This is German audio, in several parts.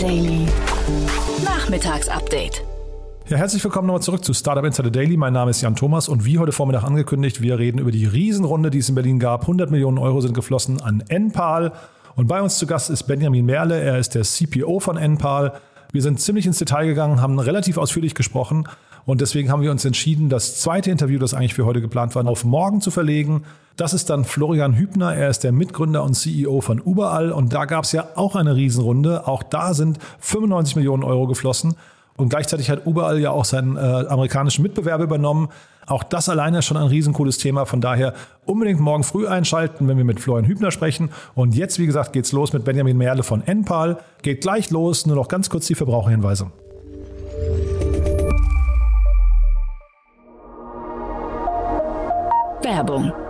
Daily. Nachmittagsupdate. Ja, herzlich willkommen nochmal zurück zu Startup Insider Daily. Mein Name ist Jan Thomas und wie heute Vormittag angekündigt, wir reden über die Riesenrunde, die es in Berlin gab. 100 Millionen Euro sind geflossen an Enpal. Und bei uns zu Gast ist Benjamin Merle. Er ist der CPO von Enpal. Wir sind ziemlich ins Detail gegangen, haben relativ ausführlich gesprochen. Und deswegen haben wir uns entschieden, das zweite Interview, das eigentlich für heute geplant war, auf morgen zu verlegen. Das ist dann Florian Hübner. Er ist der Mitgründer und CEO von Überall. Und da gab es ja auch eine Riesenrunde. Auch da sind 95 Millionen Euro geflossen. Und gleichzeitig hat Überall ja auch seinen äh, amerikanischen Mitbewerber übernommen. Auch das alleine ist schon ein riesencooles Thema. Von daher unbedingt morgen früh einschalten, wenn wir mit Florian Hübner sprechen. Und jetzt, wie gesagt, geht's los mit Benjamin Merle von Enpal. Geht gleich los. Nur noch ganz kurz die Verbraucherhinweise. Werbung.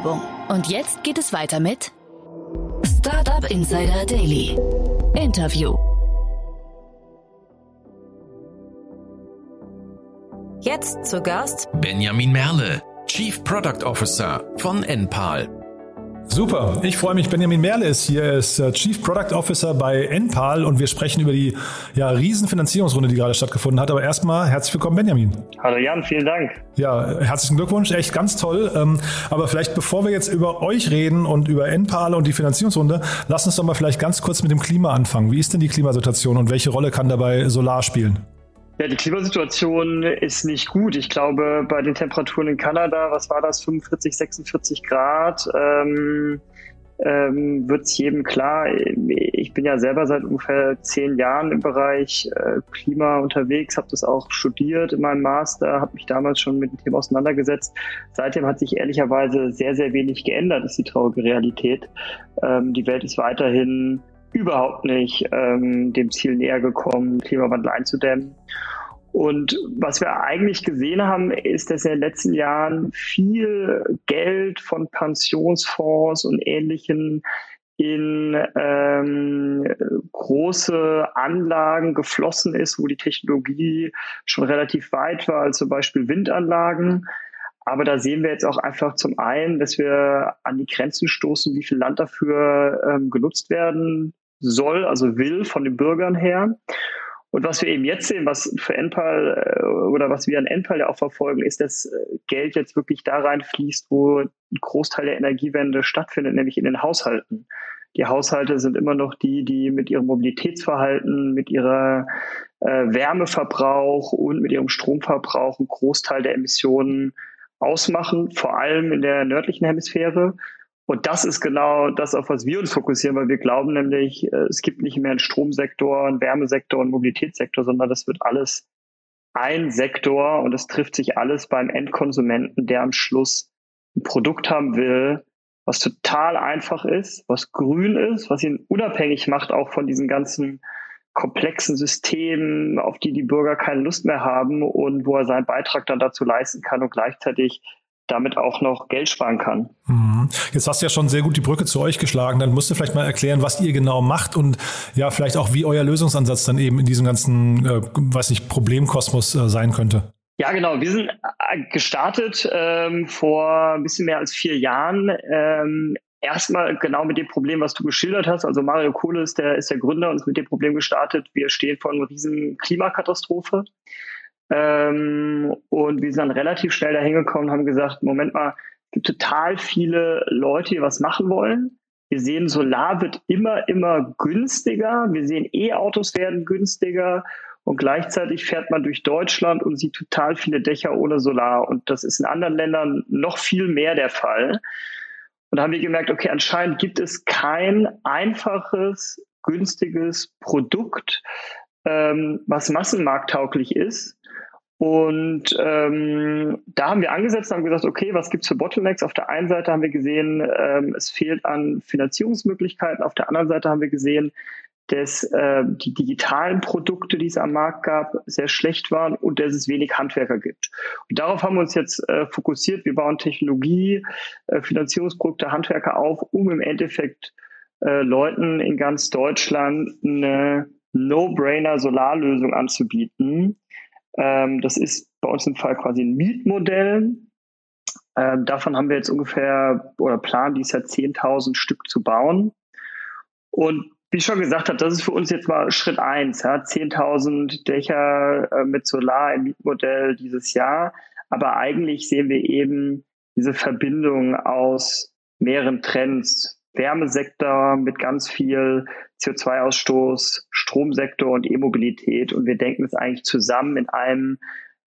Werbung. Und jetzt geht es weiter mit Startup Insider Daily. Interview. Jetzt zu Gast Benjamin Merle, Chief Product Officer von Enpal. Super, ich freue mich. Benjamin Merle ist hier, er ist äh, Chief Product Officer bei Enpal und wir sprechen über die ja, Riesenfinanzierungsrunde, die gerade stattgefunden hat. Aber erstmal herzlich willkommen, Benjamin. Hallo Jan, vielen Dank. Ja, herzlichen Glückwunsch, echt ganz toll. Ähm, aber vielleicht bevor wir jetzt über euch reden und über Enpal und die Finanzierungsrunde, lass uns doch mal vielleicht ganz kurz mit dem Klima anfangen. Wie ist denn die Klimasituation und welche Rolle kann dabei Solar spielen? Ja, die Klimasituation ist nicht gut. Ich glaube, bei den Temperaturen in Kanada, was war das, 45, 46 Grad, ähm, ähm, wird es jedem klar. Ich bin ja selber seit ungefähr zehn Jahren im Bereich äh, Klima unterwegs, habe das auch studiert in meinem Master, habe mich damals schon mit dem Thema auseinandergesetzt. Seitdem hat sich ehrlicherweise sehr, sehr wenig geändert, ist die traurige Realität. Ähm, die Welt ist weiterhin überhaupt nicht ähm, dem Ziel näher gekommen, Klimawandel einzudämmen. Und was wir eigentlich gesehen haben, ist, dass in den letzten Jahren viel Geld von Pensionsfonds und ähnlichen in ähm, große Anlagen geflossen ist, wo die Technologie schon relativ weit war, als zum Beispiel Windanlagen. Aber da sehen wir jetzt auch einfach zum einen, dass wir an die Grenzen stoßen, wie viel Land dafür ähm, genutzt werden soll, also will von den Bürgern her. Und was wir eben jetzt sehen, was für Enpal äh, oder was wir an Enpal ja auch verfolgen, ist, dass äh, Geld jetzt wirklich da reinfließt, wo ein Großteil der Energiewende stattfindet, nämlich in den Haushalten. Die Haushalte sind immer noch die, die mit ihrem Mobilitätsverhalten, mit ihrer äh, Wärmeverbrauch und mit ihrem Stromverbrauch einen Großteil der Emissionen ausmachen, vor allem in der nördlichen Hemisphäre. Und das ist genau das, auf was wir uns fokussieren, weil wir glauben nämlich, äh, es gibt nicht mehr einen Stromsektor, einen Wärmesektor, einen Mobilitätssektor, sondern das wird alles ein Sektor und es trifft sich alles beim Endkonsumenten, der am Schluss ein Produkt haben will, was total einfach ist, was grün ist, was ihn unabhängig macht auch von diesen ganzen komplexen Systemen, auf die die Bürger keine Lust mehr haben und wo er seinen Beitrag dann dazu leisten kann und gleichzeitig damit auch noch Geld sparen kann. Mhm. Jetzt hast du ja schon sehr gut die Brücke zu euch geschlagen. Dann musst du vielleicht mal erklären, was ihr genau macht und ja, vielleicht auch, wie euer Lösungsansatz dann eben in diesem ganzen, äh, weiß nicht, Problemkosmos äh, sein könnte. Ja, genau. Wir sind äh, gestartet ähm, vor ein bisschen mehr als vier Jahren. Ähm, erstmal genau mit dem Problem, was du geschildert hast. Also Mario Kohle ist der, ist der Gründer und ist mit dem Problem gestartet. Wir stehen vor einer riesen Klimakatastrophe. Ähm, und wir sind dann relativ schnell dahin gekommen und haben gesagt, Moment mal, es gibt total viele Leute, die was machen wollen. Wir sehen, Solar wird immer, immer günstiger. Wir sehen, E-Autos werden günstiger. Und gleichzeitig fährt man durch Deutschland und sieht total viele Dächer ohne Solar. Und das ist in anderen Ländern noch viel mehr der Fall. Und da haben wir gemerkt, okay, anscheinend gibt es kein einfaches, günstiges Produkt, ähm, was massenmarkttauglich ist Und ähm, da haben wir angesetzt und haben gesagt, okay, was gibt's für Bottlenecks? Auf der einen Seite haben wir gesehen, ähm, es fehlt an Finanzierungsmöglichkeiten. Auf der anderen Seite haben wir gesehen, dass äh, die digitalen Produkte, die es am Markt gab, sehr schlecht waren und dass es wenig Handwerker gibt. Und darauf haben wir uns jetzt äh, fokussiert. Wir bauen Technologie, äh, Finanzierungsprodukte, Handwerker auf, um im Endeffekt äh, Leuten in ganz Deutschland eine No-Brainer Solarlösung anzubieten. Ähm, das ist bei uns im Fall quasi ein Mietmodell. Ähm, davon haben wir jetzt ungefähr oder planen dies Jahr 10.000 Stück zu bauen. Und wie ich schon gesagt habe, das ist für uns jetzt mal Schritt eins. Ja? 10.000 Dächer äh, mit Solar im Mietmodell dieses Jahr. Aber eigentlich sehen wir eben diese Verbindung aus mehreren Trends. Wärmesektor mit ganz viel CO2-Ausstoß, Stromsektor und E-Mobilität. Und wir denken es eigentlich zusammen in einem,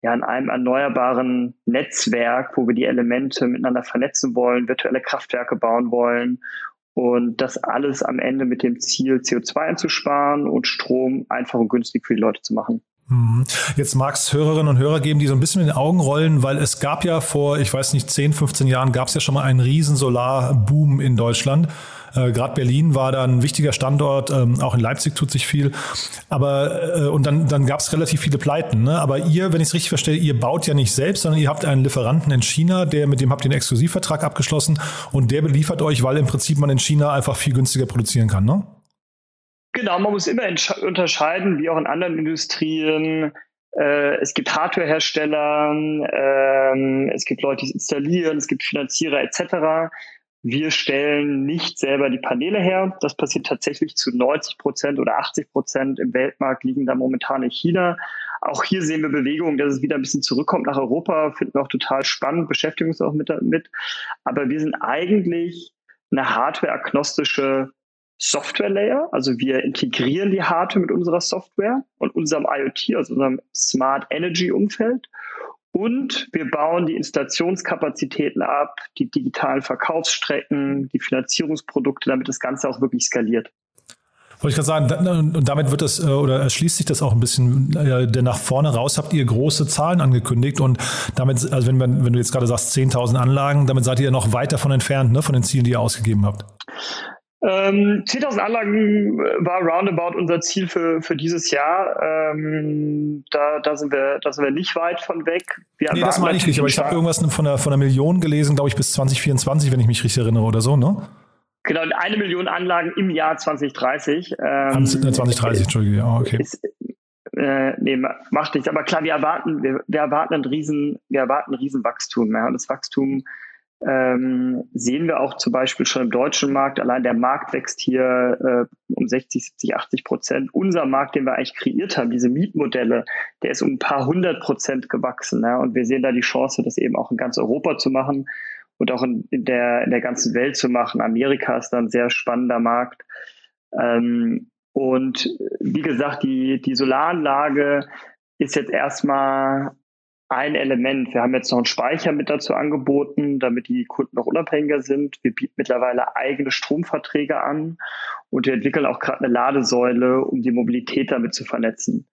ja, in einem erneuerbaren Netzwerk, wo wir die Elemente miteinander vernetzen wollen, virtuelle Kraftwerke bauen wollen und das alles am Ende mit dem Ziel, CO2 einzusparen und Strom einfach und günstig für die Leute zu machen. Mhm. Jetzt mag es Hörerinnen und Hörer geben, die so ein bisschen in den Augen rollen, weil es gab ja vor, ich weiß nicht, 10, 15 Jahren gab es ja schon mal einen riesen Solarboom in Deutschland. Äh, Gerade Berlin war da ein wichtiger Standort, ähm, auch in Leipzig tut sich viel. Aber äh, und dann, dann gab es relativ viele Pleiten. Ne? Aber ihr, wenn ich es richtig verstehe, ihr baut ja nicht selbst, sondern ihr habt einen Lieferanten in China, der mit dem habt ihr einen Exklusivvertrag abgeschlossen und der beliefert euch, weil im Prinzip man in China einfach viel günstiger produzieren kann, ne? Genau, man muss immer unterscheiden, wie auch in anderen Industrien. Äh, es gibt Hardwarehersteller, äh, es gibt Leute, die es installieren, es gibt Finanzierer etc. Wir stellen nicht selber die Paneele her. Das passiert tatsächlich zu 90 Prozent oder 80 Prozent im Weltmarkt liegen da momentan in China. Auch hier sehen wir Bewegungen, dass es wieder ein bisschen zurückkommt nach Europa. Finden wir auch total spannend, beschäftigen uns auch mit damit. Aber wir sind eigentlich eine hardware-agnostische Software-Layer. Also wir integrieren die Hardware mit unserer Software und unserem IoT, also unserem Smart Energy-Umfeld. Und wir bauen die Installationskapazitäten ab, die digitalen Verkaufsstrecken, die Finanzierungsprodukte, damit das Ganze auch wirklich skaliert. Wollte ich gerade sagen, und damit wird das, äh, oder erschließt sich das auch ein bisschen, denn nach vorne raus habt ihr große Zahlen angekündigt und damit, also wenn, wenn du jetzt gerade sagst 10.000 Anlagen, damit seid ihr noch weit davon entfernt, ne, von den Zielen, die ihr ausgegeben habt. Ähm, 10.000 Anlagen äh, war roundabout unser Ziel für, für dieses Jahr. Ähm, da, da, sind wir, da sind wir nicht weit von weg. Wir nee, das meine ich nicht, aber ich habe irgendwas von einer, von einer Million gelesen, glaube ich, bis 2024, wenn ich mich richtig erinnere oder so, ne? Genau, eine Million Anlagen im Jahr 2030. Ähm, 2030, Entschuldige, ja, okay. Ist, äh, nee, macht nichts. Aber klar, wir erwarten, wir, wir erwarten ein riesen, wir erwarten ein riesen Wachstum. Ja. Und das Wachstum ähm, sehen wir auch zum Beispiel schon im deutschen Markt. Allein der Markt wächst hier äh, um 60, 70, 80 Prozent. Unser Markt, den wir eigentlich kreiert haben, diese Mietmodelle, der ist um ein paar hundert Prozent gewachsen. Ja? Und wir sehen da die Chance, das eben auch in ganz Europa zu machen und auch in, in der, in der ganzen Welt zu machen. Amerika ist dann ein sehr spannender Markt. Ähm, und wie gesagt, die, die Solaranlage ist jetzt erstmal ein Element. Wir haben jetzt noch einen Speicher mit dazu angeboten, damit die Kunden noch unabhängiger sind. Wir bieten mittlerweile eigene Stromverträge an und wir entwickeln auch gerade eine Ladesäule, um die Mobilität damit zu vernetzen.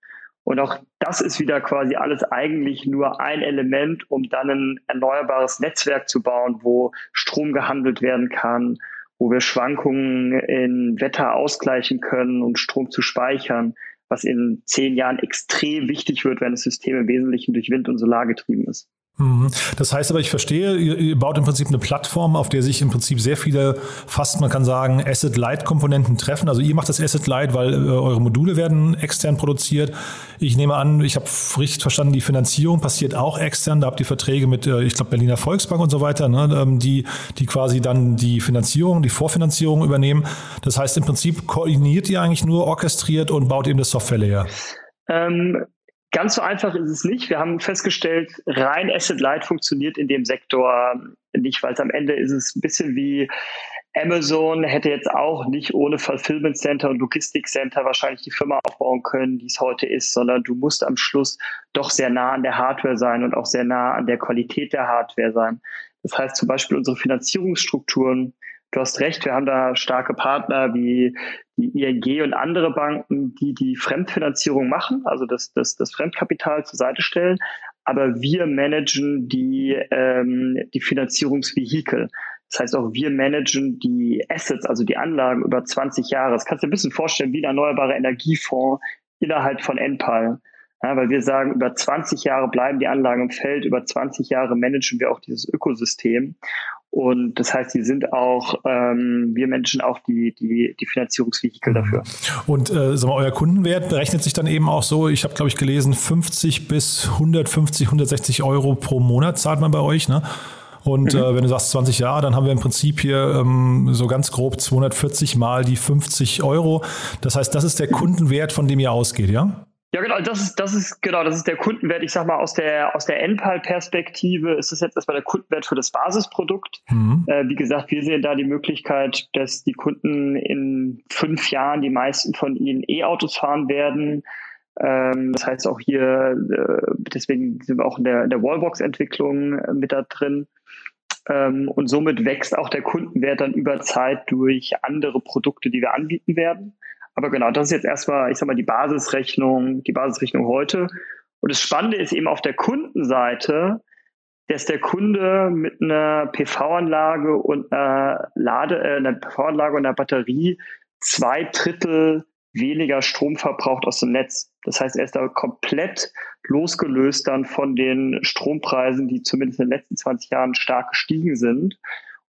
Und auch das ist wieder quasi alles eigentlich nur ein Element, um dann ein erneuerbares Netzwerk zu bauen, wo Strom gehandelt werden kann, wo wir Schwankungen in Wetter ausgleichen können und Strom zu speichern was in zehn Jahren extrem wichtig wird, wenn das System im Wesentlichen durch Wind und Solar getrieben ist. Mhm. Das heißt aber, ich verstehe, ihr, baut im Prinzip eine Plattform, auf der sich im Prinzip sehr viele, fast man kann sagen, Asset-Light-Komponenten treffen. Also ihr macht das Asset-Light, weil äh, eure Module werden extern produziert. Ich nehme an, ich habe richtig verstanden, die Finanzierung passiert auch extern. Da habt ihr Verträge mit, äh, ich glaube, Berliner Volksbank und so weiter, ne, ähm, die, die quasi dann die Finanzierung, die Vorfinanzierung übernehmen. Das heißt, im Prinzip koordiniert ihr eigentlich nur, orchestriert und baut eben das Software-Layer. Ähm, Ganz so einfach ist es nicht. Wir haben festgestellt, rein Asset Light funktioniert in dem Sektor nicht, weil es am Ende ist es ein bisschen wie Amazon hätte jetzt auch nicht ohne Fulfillment Center und Logistik Center wahrscheinlich die Firma aufbauen können, die es heute ist, sondern du musst am Schluss doch sehr nah an der Hardware sein und auch sehr nah an der Qualität der Hardware sein. Das heißt zum Beispiel unsere Finanzierungsstrukturen Du hast recht, wir haben da starke Partner wie die ING und andere Banken, die die Fremdfinanzierung machen, also das, das, das Fremdkapital zur Seite stellen. aber wir managen die, ähm, die Finanzierungsvehikel. Das heißt auch, wir managen die Assets, also die Anlagen über 20 Jahre. Das kannst du dir ein bisschen vorstellen wie ein erneuerbarer Energiefonds innerhalb von Enpal. Ja, weil wir sagen, über 20 Jahre bleiben die Anlagen im Feld, über 20 Jahre managen wir auch dieses Ökosystem. Und das heißt, die sind auch, ähm, wir Menschen auch die, die, die Finanzierungsvehikel dafür. Und äh, sag mal, euer Kundenwert berechnet sich dann eben auch so, ich habe, glaube ich, gelesen, 50 bis 150, 160 Euro pro Monat zahlt man bei euch, ne? Und mhm. äh, wenn du sagst 20 Jahre, dann haben wir im Prinzip hier ähm, so ganz grob 240 mal die 50 Euro. Das heißt, das ist der Kundenwert, von dem ihr ausgeht, ja? Ja, genau, das ist, das ist, genau, das ist der Kundenwert. Ich sag mal, aus der, aus der NPAL-Perspektive ist das jetzt erstmal der Kundenwert für das Basisprodukt. Mhm. Äh, wie gesagt, wir sehen da die Möglichkeit, dass die Kunden in fünf Jahren die meisten von ihnen E-Autos fahren werden. Ähm, das heißt auch hier, äh, deswegen sind wir auch in der, in der Wallbox-Entwicklung äh, mit da drin. Ähm, und somit wächst auch der Kundenwert dann über Zeit durch andere Produkte, die wir anbieten werden. Aber genau, das ist jetzt erstmal, ich sag mal, die Basisrechnung, die Basisrechnung heute. Und das Spannende ist eben auf der Kundenseite, dass der Kunde mit einer PV-Anlage und einer Lade, äh, einer PV-Anlage und einer Batterie zwei Drittel weniger Strom verbraucht aus dem Netz. Das heißt, er ist da komplett losgelöst dann von den Strompreisen, die zumindest in den letzten 20 Jahren stark gestiegen sind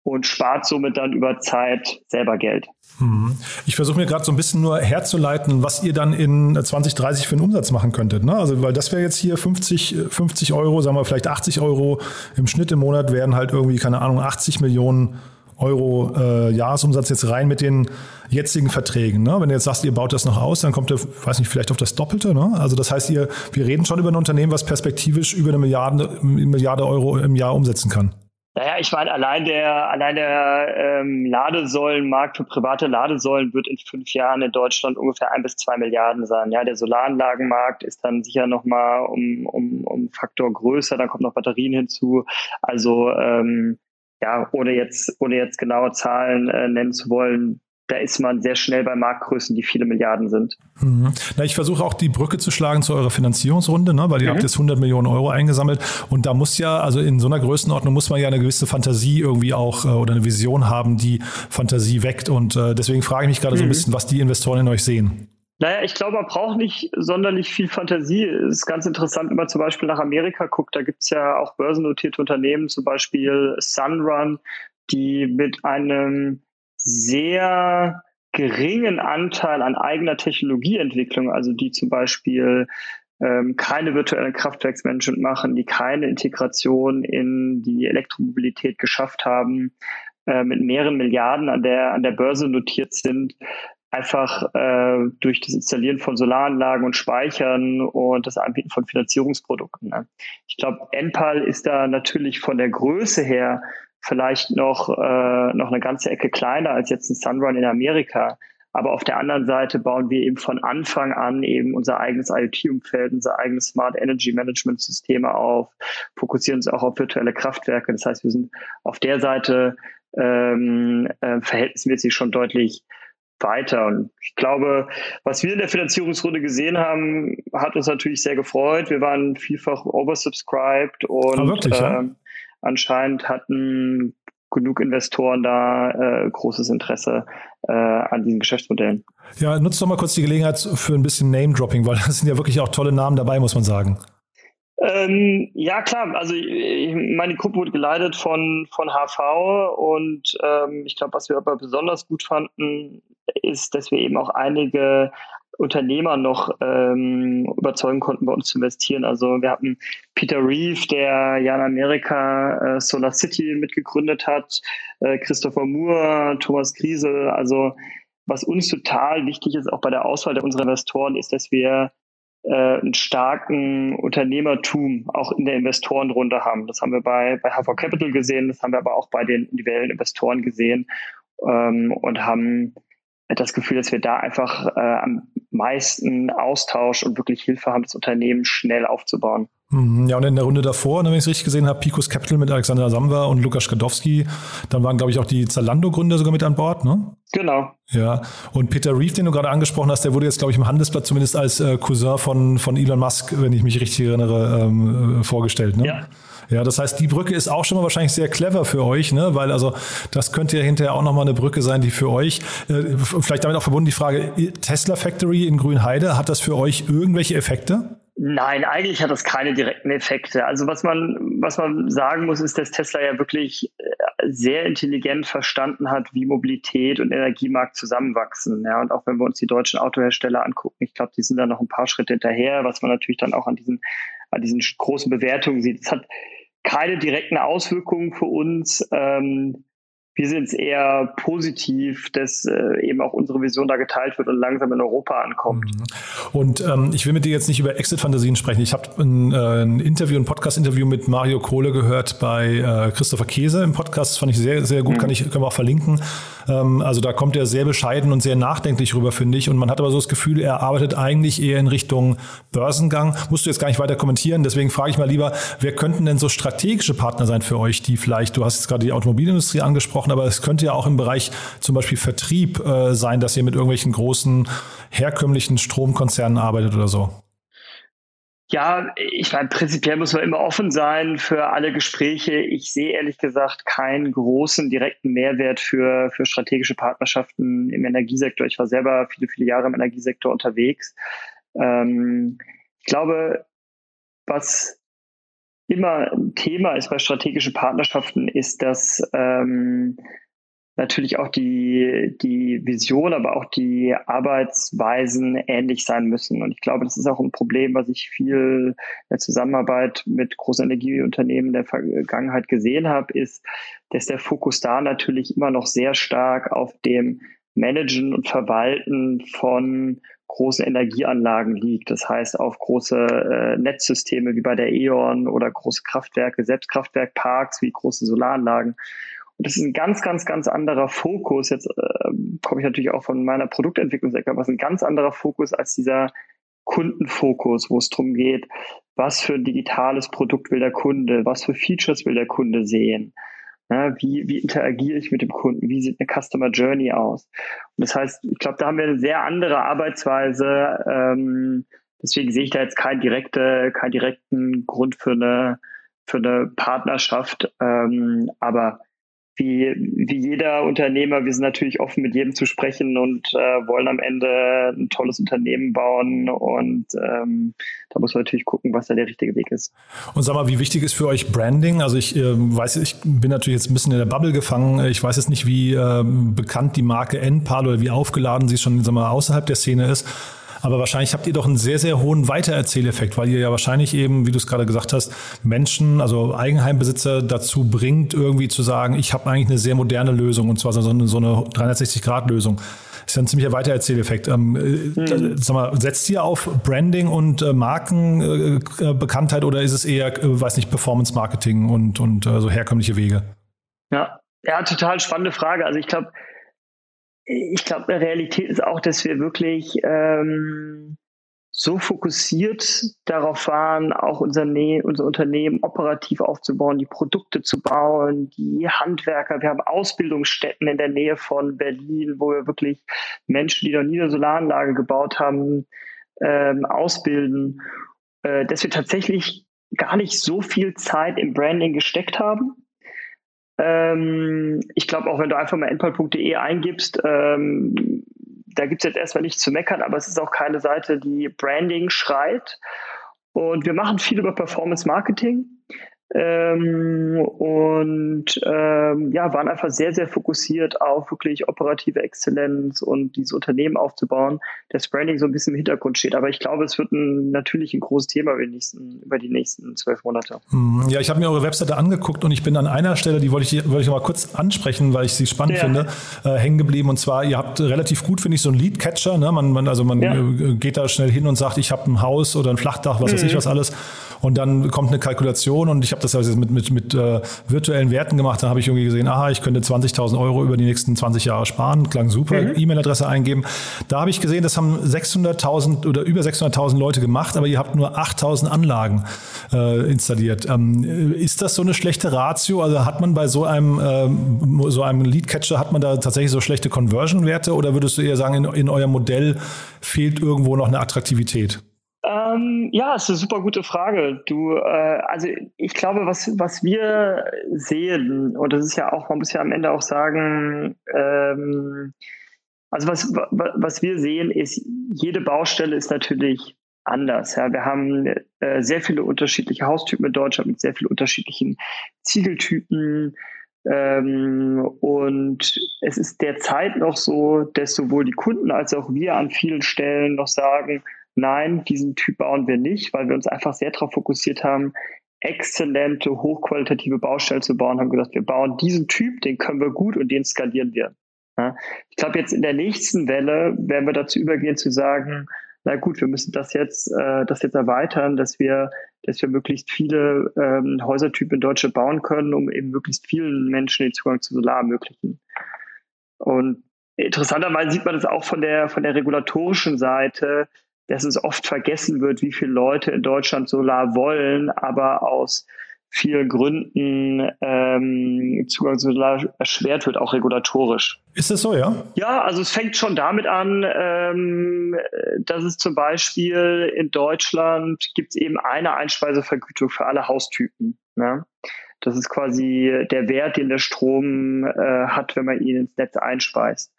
und spart somit dann über Zeit selber Geld. Mhm. Ich versuche mir gerade so ein bisschen nur herzuleiten, was ihr dann in 2030 für einen Umsatz machen könntet. Ne? Also, weil das wäre jetzt hier 50, 50 Euro, sagen wir vielleicht 80 Euro im Schnitt im Monat wären halt irgendwie, keine Ahnung, 80 Millionen Euro äh, Jahresumsatz jetzt rein mit den jetzigen Verträgen. Ne? Wenn du jetzt sagst, ihr baut das noch aus, dann kommt ihr, weiß nicht, vielleicht auf das Doppelte. Ne? Also das heißt, ihr, wir reden schon über ein Unternehmen, was perspektivisch über eine Milliarde, Milliarde Euro im Jahr umsetzen kann. Naja, ich meine, allein der, allein der ähm, Ladesäulenmarkt für private Ladesäulen wird in fünf Jahren in Deutschland ungefähr ein bis zwei Milliarden sein. Ja, der Solaranlagenmarkt ist dann sicher nochmal um, um, um Faktor größer, dann kommt noch Batterien hinzu. Also ähm, ja, ohne jetzt, ohne jetzt genaue Zahlen äh, nennen zu wollen, da ist man sehr schnell bei Marktgrößen, die viele Milliarden sind. Mhm. Na, ich versuche auch die Brücke zu schlagen zu eurer Finanzierungsrunde, ne? weil ihr mhm. habt jetzt 100 Millionen Euro eingesammelt und da muss ja, also in so einer Größenordnung muss man ja eine gewisse Fantasie irgendwie auch äh, oder eine Vision haben, die Fantasie weckt und äh, deswegen frage ich mich gerade mhm. so ein mhm. bisschen, was die Investoren in euch sehen. Naja, ich glaube, man braucht nicht sonderlich viel Fantasie. Es ist ganz interessant, wenn man zum Beispiel nach Amerika guckt. Da gibt es ja auch börsennotierte Unternehmen, zum Beispiel Sunrun, die mit einem sehr geringen Anteil an eigener Technologieentwicklung, also die zum Beispiel ähm, keine virtuelle Kraftwerksmanagement machen, die keine Integration in die Elektromobilität geschafft haben, äh, mit mehreren Milliarden an der, an der Börse notiert sind, einfach äh, durch das Installieren von Solaranlagen und Speichern und das Anbieten von Finanzierungsprodukten. Ne? Ich glaube, Enpal ist da natürlich von der Größe her vielleicht noch, äh, noch eine ganze Ecke kleiner als jetzt ein Sunrun in Amerika. Aber auf der anderen Seite bauen wir eben von Anfang an eben unser eigenes IoT-Umfeld, unser eigenes Smart Energy Management Systeme auf, fokussieren uns auch auf virtuelle Kraftwerke. Das heißt, wir sind auf der Seite ähm, äh, verhältnismäßig schon deutlich weiter. Und ich glaube, was wir in der Finanzierungsrunde gesehen haben, hat uns natürlich sehr gefreut. Wir waren vielfach oversubscribed und ah, wirklich, ja? Anscheinend hatten genug Investoren da äh, großes Interesse äh, an diesen Geschäftsmodellen. Ja, nutzt doch mal kurz die Gelegenheit für ein bisschen Name-Dropping, weil das sind ja wirklich auch tolle Namen dabei, muss man sagen. Ähm, ja, klar. Also ich, meine Gruppe wurde geleitet von, von HV und ähm, ich glaube, was wir aber besonders gut fanden, ist, dass wir eben auch einige Unternehmer noch ähm, überzeugen konnten, bei uns zu investieren. Also wir hatten Peter Reeve, der ja in Amerika äh, Solar City mitgegründet hat, äh, Christopher Moore, Thomas Griesel. Also was uns total wichtig ist, auch bei der Auswahl der unserer Investoren, ist, dass wir äh, einen starken Unternehmertum auch in der Investorenrunde haben. Das haben wir bei, bei HV Capital gesehen, das haben wir aber auch bei den individuellen Investoren gesehen ähm, und haben das Gefühl, dass wir da einfach äh, am meisten Austausch und wirklich Hilfe haben, das Unternehmen schnell aufzubauen. Mhm, ja, und in der Runde davor, wenn ich es richtig gesehen habe, Picos Capital mit Alexander Samwer und Lukas Skadowski, dann waren, glaube ich, auch die Zalando-Gründer sogar mit an Bord, ne? Genau. Ja, und Peter Reeve, den du gerade angesprochen hast, der wurde jetzt, glaube ich, im Handelsblatt zumindest als äh, Cousin von, von Elon Musk, wenn ich mich richtig erinnere, ähm, äh, vorgestellt, ne? Ja. Ja, das heißt, die Brücke ist auch schon mal wahrscheinlich sehr clever für euch, ne? weil also das könnte ja hinterher auch nochmal eine Brücke sein, die für euch, äh, vielleicht damit auch verbunden die Frage, Tesla Factory in Grünheide, hat das für euch irgendwelche Effekte? Nein, eigentlich hat das keine direkten Effekte. Also was man, was man sagen muss, ist, dass Tesla ja wirklich äh, sehr intelligent verstanden hat, wie Mobilität und Energiemarkt zusammenwachsen. Ja, und auch wenn wir uns die deutschen Autohersteller angucken, ich glaube, die sind da noch ein paar Schritte hinterher, was man natürlich dann auch an diesen, an diesen großen Bewertungen sieht. Es hat keine direkten Auswirkungen für uns. Ähm, wir sind es eher positiv, dass äh, eben auch unsere Vision da geteilt wird und langsam in Europa ankommt. Mhm. Und ähm, ich will mit dir jetzt nicht über Exit-Fantasien sprechen. Ich habe ein, äh, ein, Interview, ein Podcast-Interview mit Mario Kohle gehört bei äh, Christopher Käse im Podcast. Das fand ich sehr, sehr gut, mhm. kann ich, können wir auch verlinken. Ähm, also da kommt er sehr bescheiden und sehr nachdenklich rüber, finde ich. Und man hat aber so das Gefühl, er arbeitet eigentlich eher in Richtung Börsengang. Musst du jetzt gar nicht weiter kommentieren. Deswegen frage ich mal lieber, wer könnten denn so strategische Partner sein für euch, die vielleicht, du hast jetzt gerade die Automobilindustrie angesprochen, aber es könnte ja auch im Bereich zum Beispiel Vertrieb äh, sein, dass ihr mit irgendwelchen großen herkömmlichen Stromkonzernen arbeitet oder so. Ja, ich meine, prinzipiell muss man immer offen sein für alle Gespräche. Ich sehe ehrlich gesagt keinen großen direkten Mehrwert für, für strategische Partnerschaften im Energiesektor. Ich war selber viele, viele Jahre im Energiesektor unterwegs. Ähm, ich glaube, was immer ein Thema ist bei strategischen Partnerschaften, ist, dass ähm, natürlich auch die, die Vision, aber auch die Arbeitsweisen ähnlich sein müssen. Und ich glaube, das ist auch ein Problem, was ich viel in der Zusammenarbeit mit großen Energieunternehmen in der Vergangenheit gesehen habe, ist, dass der Fokus da natürlich immer noch sehr stark auf dem Managen und Verwalten von große Energieanlagen liegt. Das heißt auf große äh, Netzsysteme wie bei der E.ON oder große Kraftwerke, Selbstkraftwerkparks wie große Solaranlagen. Das ist ein ganz, ganz, ganz anderer Fokus. Jetzt äh, komme ich natürlich auch von meiner Produktentwicklungsecke, aber es ist ein ganz anderer Fokus als dieser Kundenfokus, wo es darum geht, was für ein digitales Produkt will der Kunde, was für Features will der Kunde sehen. Ja, wie, wie interagiere ich mit dem Kunden? Wie sieht eine Customer Journey aus? Und das heißt, ich glaube, da haben wir eine sehr andere Arbeitsweise. Ähm, deswegen sehe ich da jetzt keinen, direkte, keinen direkten Grund für eine, für eine Partnerschaft. Ähm, aber wie, wie jeder Unternehmer, wir sind natürlich offen, mit jedem zu sprechen und äh, wollen am Ende ein tolles Unternehmen bauen. Und ähm, da muss man natürlich gucken, was da der richtige Weg ist. Und sag mal, wie wichtig ist für euch Branding? Also ich äh, weiß, ich bin natürlich jetzt ein bisschen in der Bubble gefangen. Ich weiß jetzt nicht, wie äh, bekannt die Marke Enpal oder wie aufgeladen sie schon sag mal, außerhalb der Szene ist. Aber wahrscheinlich habt ihr doch einen sehr, sehr hohen Weitererzähleffekt, weil ihr ja wahrscheinlich eben, wie du es gerade gesagt hast, Menschen, also Eigenheimbesitzer dazu bringt, irgendwie zu sagen, ich habe eigentlich eine sehr moderne Lösung und zwar so eine, so eine 360-Grad-Lösung. Das ist ja ein ziemlicher Weitererzähleffekt. Ähm, mhm. sag mal, setzt ihr auf Branding und äh, Markenbekanntheit äh, oder ist es eher, äh, weiß nicht, Performance-Marketing und, und äh, so herkömmliche Wege? Ja, ja, total spannende Frage. Also ich glaube, ich glaube, Realität ist auch, dass wir wirklich ähm, so fokussiert darauf waren, auch unser, unser Unternehmen operativ aufzubauen, die Produkte zu bauen, die Handwerker. Wir haben Ausbildungsstätten in der Nähe von Berlin, wo wir wirklich Menschen, die noch nie eine Solaranlage gebaut haben, ähm, ausbilden, äh, dass wir tatsächlich gar nicht so viel Zeit im Branding gesteckt haben. Ähm, ich glaube, auch wenn du einfach mal endpal.de eingibst, ähm, da gibt es jetzt erstmal nichts zu meckern, aber es ist auch keine Seite, die Branding schreit. Und wir machen viel über Performance Marketing. Ähm, und ähm, ja, waren einfach sehr, sehr fokussiert auf wirklich operative Exzellenz und dieses Unternehmen aufzubauen, das Branding so ein bisschen im Hintergrund steht. Aber ich glaube, es wird ein, natürlich ein großes Thema über die nächsten, über die nächsten zwölf Monate. Hm, ja, ich habe mir eure Webseite angeguckt und ich bin an einer Stelle, die wollte ich, wollte ich mal kurz ansprechen, weil ich sie spannend ja. finde, äh, hängen geblieben. Und zwar, ihr habt relativ gut, finde ich, so einen Lead-Catcher. Ne? Man, man, also man ja. Äh, geht da schnell hin und sagt, ich habe ein Haus oder ein Flachdach, was mhm. weiß ich was alles. Und dann kommt eine Kalkulation und ich habe das also mit, mit, mit äh, virtuellen Werten gemacht. Da habe ich irgendwie gesehen, aha, ich könnte 20.000 Euro über die nächsten 20 Jahre sparen. Klang super. Mhm. E-Mail-Adresse eingeben. Da habe ich gesehen, das haben 600.000 oder über 600.000 Leute gemacht, aber ihr habt nur 8.000 Anlagen äh, installiert. Ähm, ist das so eine schlechte Ratio? Also hat man bei so einem, ähm, so einem Lead-Catcher, hat man da tatsächlich so schlechte Conversion-Werte oder würdest du eher sagen, in, in eurem Modell fehlt irgendwo noch eine Attraktivität? Ähm, ja, ist eine super gute Frage. Du, äh, also ich glaube, was, was wir sehen, und das ist ja auch, man muss ja am Ende auch sagen, ähm, also was, was wir sehen, ist, jede Baustelle ist natürlich anders. Ja. Wir haben äh, sehr viele unterschiedliche Haustypen in Deutschland mit sehr vielen unterschiedlichen Ziegeltypen. Ähm, und es ist derzeit noch so, dass sowohl die Kunden als auch wir an vielen Stellen noch sagen, nein, diesen Typ bauen wir nicht, weil wir uns einfach sehr darauf fokussiert haben, exzellente, hochqualitative Baustellen zu bauen, haben gesagt, wir bauen diesen Typ, den können wir gut und den skalieren wir. Ja, ich glaube, jetzt in der nächsten Welle werden wir dazu übergehen zu sagen, na gut, wir müssen das jetzt, äh, das jetzt erweitern, dass wir, dass wir möglichst viele ähm, Häusertypen in Deutschland bauen können, um eben möglichst vielen Menschen den Zugang zu Solar ermöglichen. Und interessanterweise sieht man das auch von der, von der regulatorischen Seite, dass es oft vergessen wird, wie viele Leute in Deutschland Solar wollen, aber aus vielen Gründen ähm, Zugang zu Solar erschwert wird, auch regulatorisch. Ist das so, ja? Ja, also es fängt schon damit an, ähm, dass es zum Beispiel in Deutschland gibt es eben eine Einspeisevergütung für alle Haustypen. Ne? Das ist quasi der Wert, den der Strom äh, hat, wenn man ihn ins Netz einspeist.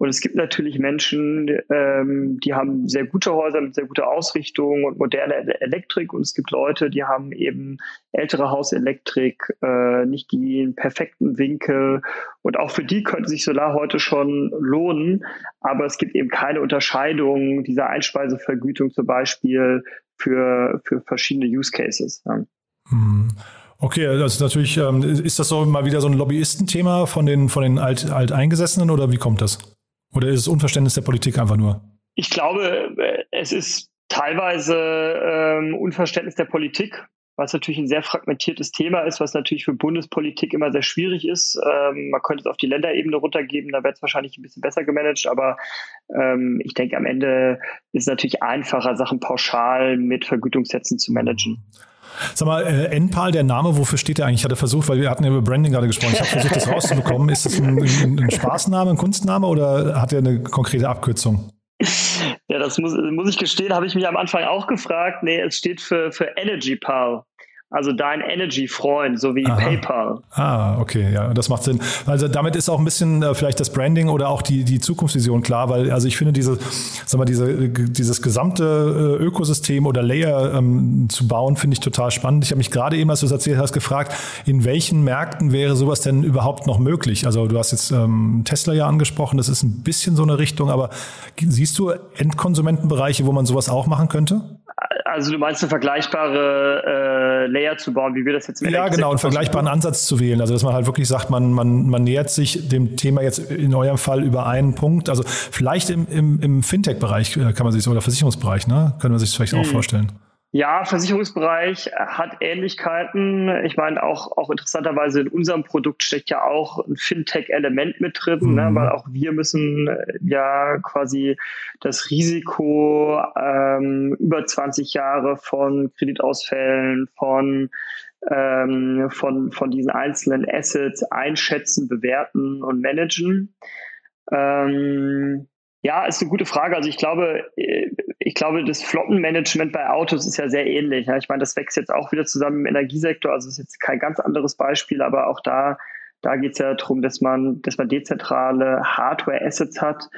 Und es gibt natürlich Menschen, ähm, die haben sehr gute Häuser mit sehr guter Ausrichtung und moderne Elektrik. Und es gibt Leute, die haben eben ältere Hauselektrik, äh, nicht den perfekten Winkel. Und auch für die könnte sich Solar heute schon lohnen. Aber es gibt eben keine Unterscheidung dieser Einspeisevergütung zum Beispiel für, für verschiedene Use Cases. Ja. Hm. Okay, das ist natürlich, ähm, ist das so mal wieder so ein Lobbyistenthema von den, von den Alt, Alteingesessenen oder wie kommt das? Oder ist es Unverständnis der Politik einfach nur? Ich glaube, es ist teilweise ähm, Unverständnis der Politik, was natürlich ein sehr fragmentiertes Thema ist, was natürlich für Bundespolitik immer sehr schwierig ist. Ähm, man könnte es auf die Länderebene runtergeben, da wäre es wahrscheinlich ein bisschen besser gemanagt, aber ähm, ich denke, am Ende ist es natürlich einfacher, Sachen pauschal mit Vergütungssätzen zu managen. Sag mal, äh, NPAL, der Name, wofür steht der eigentlich? Ich hatte versucht, weil wir hatten ja über Branding gerade gesprochen. Ich habe versucht, das rauszubekommen. Ist das ein, ein, ein Spaßname, ein Kunstname oder hat er eine konkrete Abkürzung? Ja, das muss, muss ich gestehen, habe ich mich am Anfang auch gefragt. Nee, es steht für, für Energy Pal. Also dein Energy-Freund, so wie Aha. PayPal. Ah, okay, ja, das macht Sinn. Also damit ist auch ein bisschen äh, vielleicht das Branding oder auch die, die Zukunftsvision klar, weil also ich finde diese, sag mal, diese, dieses gesamte äh, Ökosystem oder Layer ähm, zu bauen, finde ich total spannend. Ich habe mich gerade eben, als du es erzählt hast, gefragt, in welchen Märkten wäre sowas denn überhaupt noch möglich? Also du hast jetzt ähm, Tesla ja angesprochen, das ist ein bisschen so eine Richtung, aber siehst du Endkonsumentenbereiche, wo man sowas auch machen könnte? Also du meinst eine vergleichbare äh, Layer zu bauen, wie wir das jetzt mit Ja, genau, einen vergleichbaren Ansatz zu wählen. Also dass man halt wirklich sagt, man, man, man nähert sich dem Thema jetzt in eurem Fall über einen Punkt. Also vielleicht im, im, im Fintech-Bereich äh, kann man sich oder Versicherungsbereich, ne? Können wir sich das vielleicht hm. auch vorstellen. Ja, Versicherungsbereich hat Ähnlichkeiten. Ich meine, auch, auch interessanterweise in unserem Produkt steckt ja auch ein Fintech-Element mit drin, mhm. ne, weil auch wir müssen äh, ja quasi das Risiko ähm, über 20 Jahre von Kreditausfällen, von ähm, von, von diesen einzelnen Assets einschätzen, bewerten und managen. Ähm, ja, ist eine gute Frage. Also ich glaube, äh, ich glaube, das Flottenmanagement bei Autos ist ja sehr ähnlich. Ich meine, das wächst jetzt auch wieder zusammen im Energiesektor. Also ist jetzt kein ganz anderes Beispiel, aber auch da, da geht es ja darum, dass man, dass man dezentrale Hardware-Assets hat,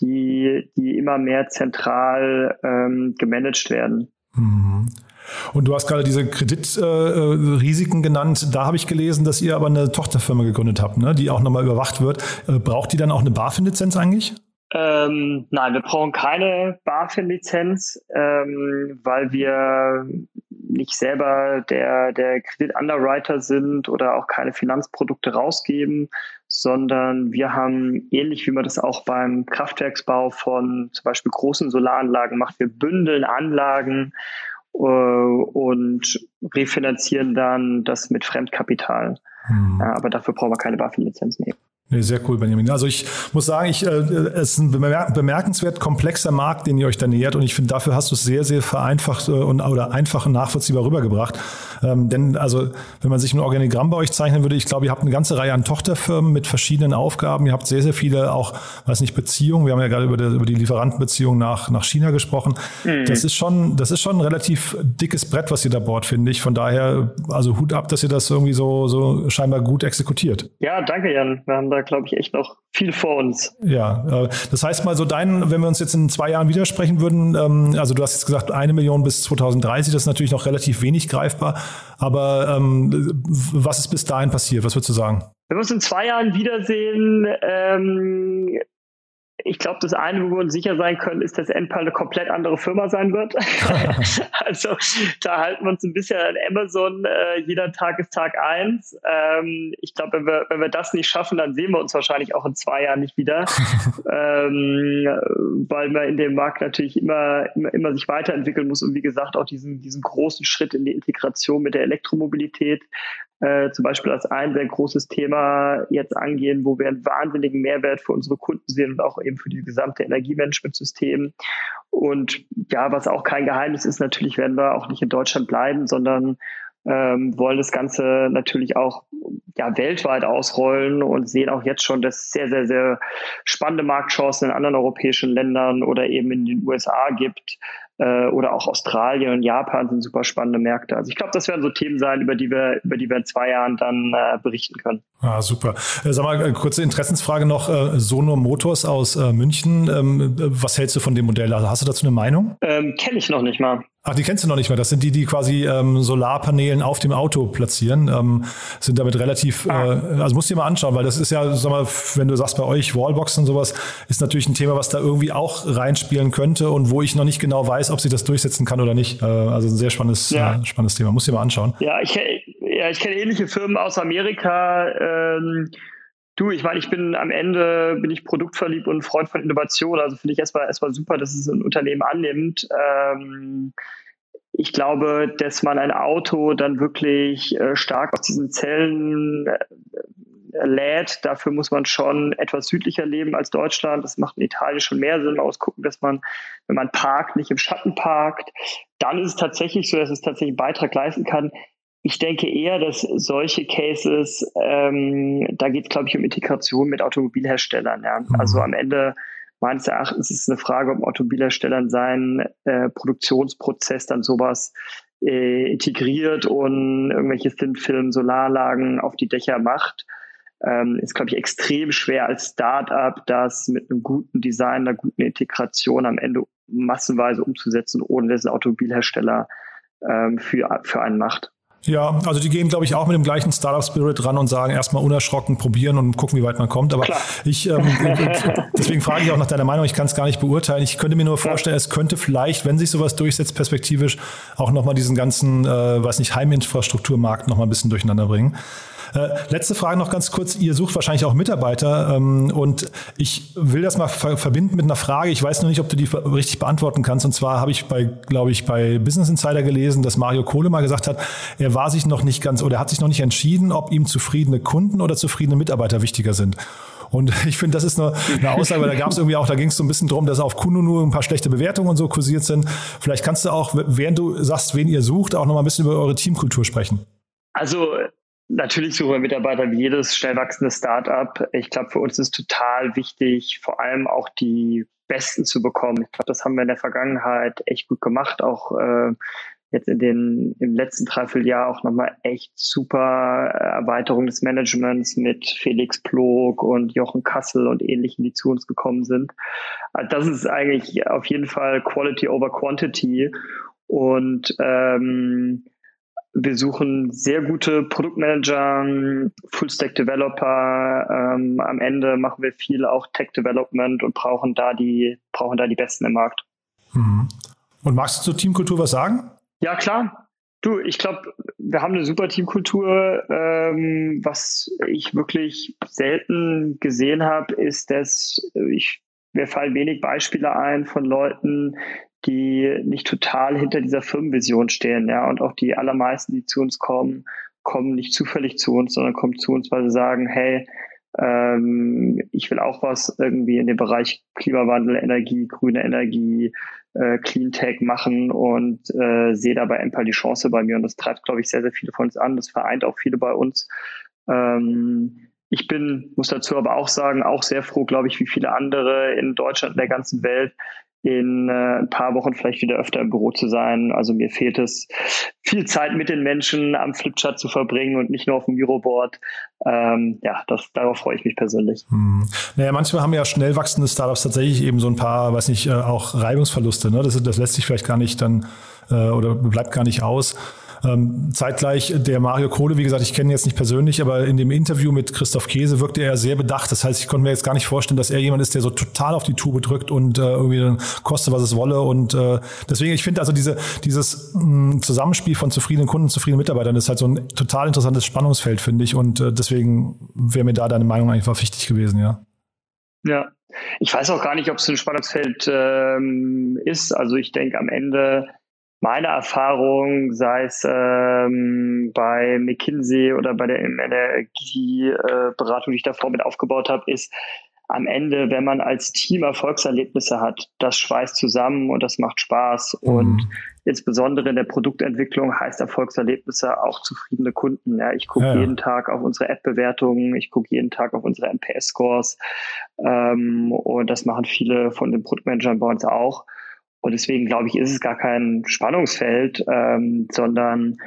die, die immer mehr zentral ähm, gemanagt werden. Mhm. Und du hast gerade diese Kreditrisiken äh, genannt. Da habe ich gelesen, dass ihr aber eine Tochterfirma gegründet habt, ne? die auch nochmal überwacht wird. Äh, braucht die dann auch eine BaFin-Lizenz eigentlich? Ähm, nein, wir brauchen keine BaFin-Lizenz, ähm, weil wir nicht selber der, der Kredit-Underwriter sind oder auch keine Finanzprodukte rausgeben, sondern wir haben, ähnlich wie man das auch beim Kraftwerksbau von zum Beispiel großen Solaranlagen macht, wir bündeln Anlagen und refinanzieren dann das mit Fremdkapital. Hm. Ja, aber dafür brauchen wir keine BaFin-Lizenz mehr. Nee, sehr cool, Benjamin. Also ich muss sagen, ich, äh, es ist ein bemerkenswert komplexer Markt, den ihr euch da nähert und ich finde, dafür hast du es sehr, sehr vereinfacht äh, und oder einfach und nachvollziehbar rübergebracht. Ähm, denn also, wenn man sich ein Organigramm bei euch zeichnen würde, ich glaube, ihr habt eine ganze Reihe an Tochterfirmen mit verschiedenen Aufgaben. Ihr habt sehr, sehr viele auch, weiß nicht, Beziehungen. Wir haben ja gerade über, die, über die Lieferantenbeziehung nach, nach China gesprochen. Mhm. Das ist schon, das ist schon ein relativ dickes Brett, was ihr da bohrt, finde ich. Von daher, also Hut ab, dass ihr das irgendwie so, so scheinbar gut exekutiert. Ja, danke, Jan. Wir haben da glaube ich, echt noch viel vor uns. Ja, äh, das heißt mal so dein, wenn wir uns jetzt in zwei Jahren widersprechen würden, ähm, also du hast jetzt gesagt, eine Million bis 2030, das ist natürlich noch relativ wenig greifbar, aber ähm, was ist bis dahin passiert? Was würdest du sagen? Wenn wir uns in zwei Jahren wiedersehen, ähm, ich glaube, das eine, wo wir uns sicher sein können, ist, dass Endpal eine komplett andere Firma sein wird. also da halten wir uns ein bisschen an Amazon. Äh, jeder Tag ist Tag eins. Ähm, ich glaube, wenn wir, wenn wir das nicht schaffen, dann sehen wir uns wahrscheinlich auch in zwei Jahren nicht wieder, ähm, weil man in dem Markt natürlich immer, immer, immer sich weiterentwickeln muss und wie gesagt auch diesen, diesen großen Schritt in die Integration mit der Elektromobilität äh, zum Beispiel als ein sehr großes Thema jetzt angehen, wo wir einen wahnsinnigen Mehrwert für unsere Kunden sehen und auch eben für die gesamte Energiemanagementsystem. Und ja, was auch kein Geheimnis ist, natürlich werden wir auch nicht in Deutschland bleiben, sondern ähm, wollen das Ganze natürlich auch ja, weltweit ausrollen und sehen auch jetzt schon, dass es sehr, sehr, sehr spannende Marktchancen in anderen europäischen Ländern oder eben in den USA gibt, äh, oder auch Australien und Japan sind super spannende Märkte. Also ich glaube, das werden so Themen sein, über die wir, über die wir in zwei Jahren dann äh, berichten können. Ah, super. Äh, sag mal, äh, kurze Interessensfrage noch. Sono Motors aus München. Ähm, was hältst du von dem Modell? Also hast du dazu eine Meinung? Ähm, Kenne ich noch nicht mal. Ach, die kennst du noch nicht mehr. Das sind die, die quasi ähm, Solarpanelen auf dem Auto platzieren. Ähm, sind damit relativ, ah. äh, also musst du dir mal anschauen, weil das ist ja, sag mal, wenn du sagst bei euch Wallboxen und sowas, ist natürlich ein Thema, was da irgendwie auch reinspielen könnte und wo ich noch nicht genau weiß, ob sie das durchsetzen kann oder nicht. Äh, also ein sehr spannendes, ja. äh, spannendes Thema. Musst du dir mal anschauen. Ja, ich, ja, ich kenne ähnliche Firmen aus Amerika. Ähm, Du, ich meine, ich bin am Ende bin ich produktverliebt und Freund von Innovation. Also finde ich erstmal erstmal super, dass es ein Unternehmen annimmt. Ähm, ich glaube, dass man ein Auto dann wirklich äh, stark aus diesen Zellen äh, lädt. Dafür muss man schon etwas südlicher leben als Deutschland. Das macht in Italien schon mehr Sinn. Man dass man, wenn man parkt, nicht im Schatten parkt. Dann ist es tatsächlich so, dass es tatsächlich einen Beitrag leisten kann, ich denke eher, dass solche Cases, ähm, da geht es, glaube ich, um Integration mit Automobilherstellern. Ja. Mhm. Also am Ende meines Erachtens ist es eine Frage, ob Automobilherstellern seinen äh, Produktionsprozess dann sowas äh, integriert und irgendwelche Thin-Film, Solarlagen auf die Dächer macht. Ähm, ist, glaube ich, extrem schwer als Startup, das mit einem guten Design, einer guten Integration am Ende massenweise umzusetzen, ohne dass ein Automobilhersteller ähm, für, für einen macht. Ja, also die gehen, glaube ich, auch mit dem gleichen Startup-Spirit ran und sagen erstmal unerschrocken probieren und gucken, wie weit man kommt. Aber Klar. ich, ähm, deswegen frage ich auch nach deiner Meinung, ich kann es gar nicht beurteilen. Ich könnte mir nur vorstellen, es könnte vielleicht, wenn sich sowas durchsetzt, perspektivisch auch nochmal diesen ganzen, äh, weiß nicht, Heiminfrastrukturmarkt nochmal ein bisschen durcheinander bringen. Äh, letzte Frage noch ganz kurz. Ihr sucht wahrscheinlich auch Mitarbeiter ähm, und ich will das mal ver verbinden mit einer Frage. Ich weiß noch nicht, ob du die richtig beantworten kannst. Und zwar habe ich bei, glaube ich, bei Business Insider gelesen, dass Mario Kohle mal gesagt hat, er war sich noch nicht ganz oder hat sich noch nicht entschieden, ob ihm zufriedene Kunden oder zufriedene Mitarbeiter wichtiger sind. Und ich finde, das ist eine, eine Aussage, weil da gab es irgendwie auch, da ging es so ein bisschen drum, dass auf Kununu ein paar schlechte Bewertungen und so kursiert sind. Vielleicht kannst du auch, während du sagst, wen ihr sucht, auch noch mal ein bisschen über eure Teamkultur sprechen. Also Natürlich suchen wir Mitarbeiter wie jedes schnell wachsende Startup. Ich glaube, für uns ist total wichtig, vor allem auch die Besten zu bekommen. Ich glaube, das haben wir in der Vergangenheit echt gut gemacht, auch äh, jetzt in den im letzten Dreivierteljahr auch nochmal echt super Erweiterung des Managements mit Felix Plog und Jochen Kassel und ähnlichen, die zu uns gekommen sind. Also das ist eigentlich auf jeden Fall Quality over Quantity. Und ähm, wir suchen sehr gute Produktmanager, Full-Stack-Developer. Ähm, am Ende machen wir viel auch Tech-Development und brauchen da die, brauchen da die Besten im Markt. Mhm. Und magst du zur Teamkultur was sagen? Ja, klar. Du, ich glaube, wir haben eine super Teamkultur. Ähm, was ich wirklich selten gesehen habe, ist, dass ich, mir fallen wenig Beispiele ein von Leuten, die nicht total hinter dieser Firmenvision stehen, ja. Und auch die allermeisten, die zu uns kommen, kommen nicht zufällig zu uns, sondern kommen zu uns, weil sie sagen, hey, ähm, ich will auch was irgendwie in dem Bereich Klimawandel, Energie, grüne Energie, äh, Clean Tech machen und äh, sehe dabei Empal die Chance bei mir. Und das treibt, glaube ich, sehr, sehr viele von uns an. Das vereint auch viele bei uns. Ähm, ich bin, muss dazu aber auch sagen, auch sehr froh, glaube ich, wie viele andere in Deutschland und der ganzen Welt, in äh, ein paar Wochen vielleicht wieder öfter im Büro zu sein. Also mir fehlt es, viel Zeit mit den Menschen am Flipchart zu verbringen und nicht nur auf dem Miroboard. Ähm, ja, das, darauf freue ich mich persönlich. Hm. Naja, manchmal haben ja schnell wachsende Startups tatsächlich eben so ein paar, weiß nicht, äh, auch Reibungsverluste. Ne? Das, das lässt sich vielleicht gar nicht dann äh, oder bleibt gar nicht aus. Ähm, zeitgleich der Mario Kohle, wie gesagt, ich kenne ihn jetzt nicht persönlich, aber in dem Interview mit Christoph Käse wirkte er sehr bedacht. Das heißt, ich konnte mir jetzt gar nicht vorstellen, dass er jemand ist, der so total auf die Tube drückt und äh, irgendwie dann koste, was es wolle. Und äh, deswegen, ich finde also diese, dieses mh, mm, Zusammenspiel von zufriedenen Kunden, zufriedenen Mitarbeitern ist halt so ein total interessantes Spannungsfeld, finde ich. Und äh, deswegen wäre mir da deine Meinung einfach wichtig gewesen, ja. Ja, ich weiß auch gar nicht, ob es ein Spannungsfeld ähm, ist. Also ich denke am Ende meine Erfahrung, sei es ähm, bei McKinsey oder bei der Energieberatung, die ich davor mit aufgebaut habe, ist am Ende, wenn man als Team Erfolgserlebnisse hat, das schweißt zusammen und das macht Spaß. Mhm. Und insbesondere in der Produktentwicklung heißt Erfolgserlebnisse auch zufriedene Kunden. Ja, ich gucke ja, ja. jeden Tag auf unsere App-Bewertungen, ich gucke jeden Tag auf unsere NPS-Scores ähm, und das machen viele von den Produktmanagern bei uns auch. Und deswegen glaube ich, ist es gar kein Spannungsfeld, ähm, sondern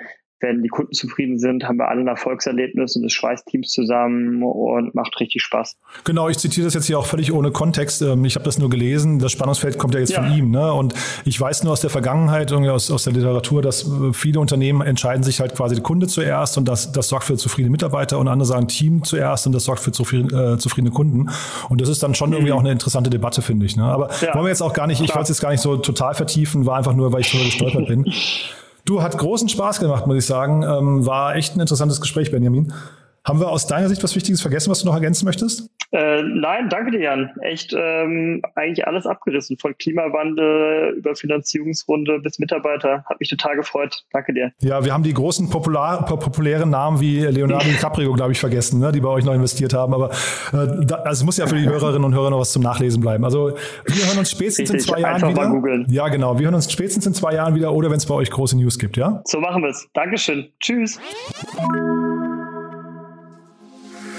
wenn die Kunden zufrieden sind, haben wir alle ein Erfolgserlebnis und es schweißt Teams zusammen und macht richtig Spaß. Genau, ich zitiere das jetzt hier auch völlig ohne Kontext. Ähm, ich habe das nur gelesen. Das Spannungsfeld kommt ja jetzt ja. von ihm. Ne? Und ich weiß nur aus der Vergangenheit, aus, aus der Literatur, dass äh, viele Unternehmen entscheiden sich halt quasi der Kunde zuerst und das, das sorgt für zufriedene Mitarbeiter und andere sagen Team zuerst und das sorgt für zufriedene, äh, zufriedene Kunden. Und das ist dann schon mhm. irgendwie auch eine interessante Debatte, finde ich. Ne? Aber ja. wollen wir jetzt auch gar nicht, ich wollte es jetzt gar nicht so total vertiefen, war einfach nur, weil ich drüber gestolpert bin. Du, hat großen Spaß gemacht, muss ich sagen. Ähm, war echt ein interessantes Gespräch, Benjamin. Haben wir aus deiner Sicht was Wichtiges vergessen, was du noch ergänzen möchtest? Äh, nein, danke dir, Jan. Echt ähm, eigentlich alles abgerissen. Von Klimawandel über Finanzierungsrunde bis Mitarbeiter. Hat mich total gefreut. Danke dir. Ja, wir haben die großen popular, populären Namen wie Leonardo DiCaprio, glaube ich, vergessen, ne, die bei euch noch investiert haben. Aber äh, da, also es muss ja für die Hörerinnen und Hörer noch was zum Nachlesen bleiben. Also wir hören uns spätestens Richtig, in zwei Jahren wieder. Mal googeln. Ja, genau. Wir hören uns spätestens in zwei Jahren wieder oder wenn es bei euch große News gibt, ja? So machen wir es. Dankeschön. Tschüss.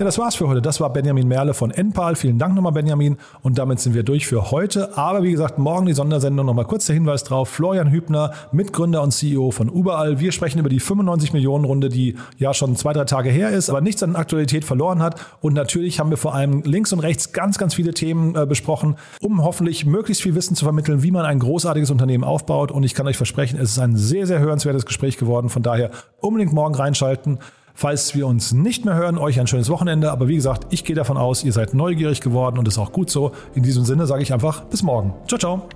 Ja, das war's für heute. Das war Benjamin Merle von Enpal. Vielen Dank nochmal, Benjamin. Und damit sind wir durch für heute. Aber wie gesagt, morgen die Sondersendung. Nochmal kurz der Hinweis drauf. Florian Hübner, Mitgründer und CEO von Überall. Wir sprechen über die 95 Millionen Runde, die ja schon zwei, drei Tage her ist, aber nichts an Aktualität verloren hat. Und natürlich haben wir vor allem links und rechts ganz, ganz viele Themen äh, besprochen, um hoffentlich möglichst viel Wissen zu vermitteln, wie man ein großartiges Unternehmen aufbaut. Und ich kann euch versprechen, es ist ein sehr, sehr hörenswertes Gespräch geworden. Von daher unbedingt morgen reinschalten. Falls wir uns nicht mehr hören, euch ein schönes Wochenende. Aber wie gesagt, ich gehe davon aus, ihr seid neugierig geworden und ist auch gut so. In diesem Sinne sage ich einfach bis morgen. Ciao, ciao.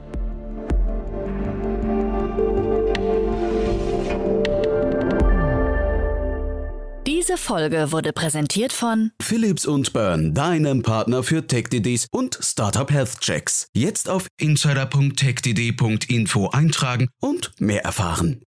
Diese Folge wurde präsentiert von Philips und Burn, deinem Partner für TechDDs und Startup Health Checks. Jetzt auf insider.techdd.info eintragen und mehr erfahren.